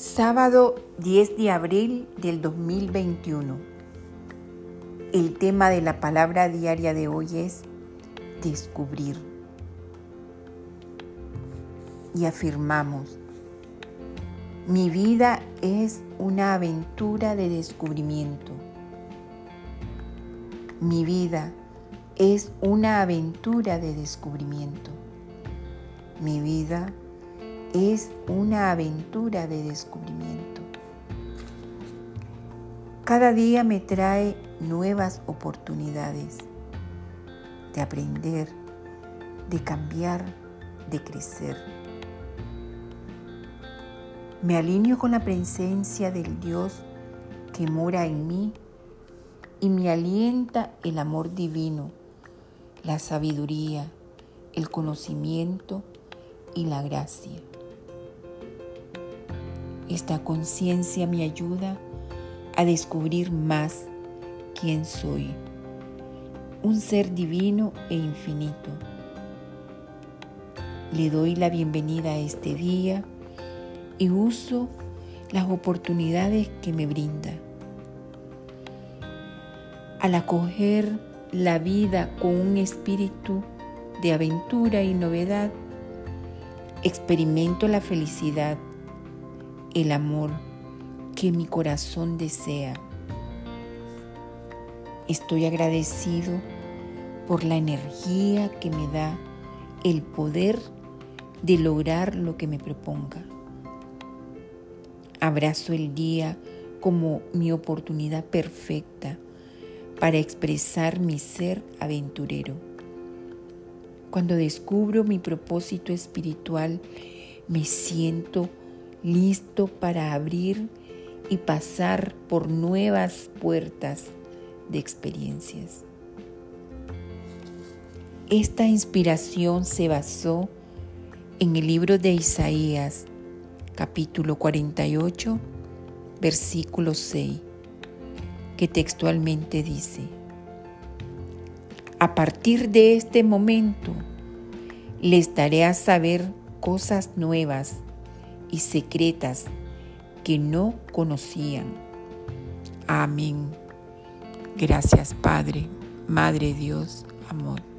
Sábado 10 de abril del 2021. El tema de la palabra diaria de hoy es descubrir. Y afirmamos, mi vida es una aventura de descubrimiento. Mi vida es una aventura de descubrimiento. Mi vida es es una aventura de descubrimiento. Cada día me trae nuevas oportunidades de aprender, de cambiar, de crecer. Me alineo con la presencia del Dios que mora en mí y me alienta el amor divino, la sabiduría, el conocimiento y la gracia. Esta conciencia me ayuda a descubrir más quién soy, un ser divino e infinito. Le doy la bienvenida a este día y uso las oportunidades que me brinda. Al acoger la vida con un espíritu de aventura y novedad, experimento la felicidad el amor que mi corazón desea. Estoy agradecido por la energía que me da el poder de lograr lo que me proponga. Abrazo el día como mi oportunidad perfecta para expresar mi ser aventurero. Cuando descubro mi propósito espiritual, me siento listo para abrir y pasar por nuevas puertas de experiencias. Esta inspiración se basó en el libro de Isaías, capítulo 48, versículo 6, que textualmente dice, a partir de este momento les daré a saber cosas nuevas y secretas que no conocían. Amén. Gracias Padre, Madre Dios, amor.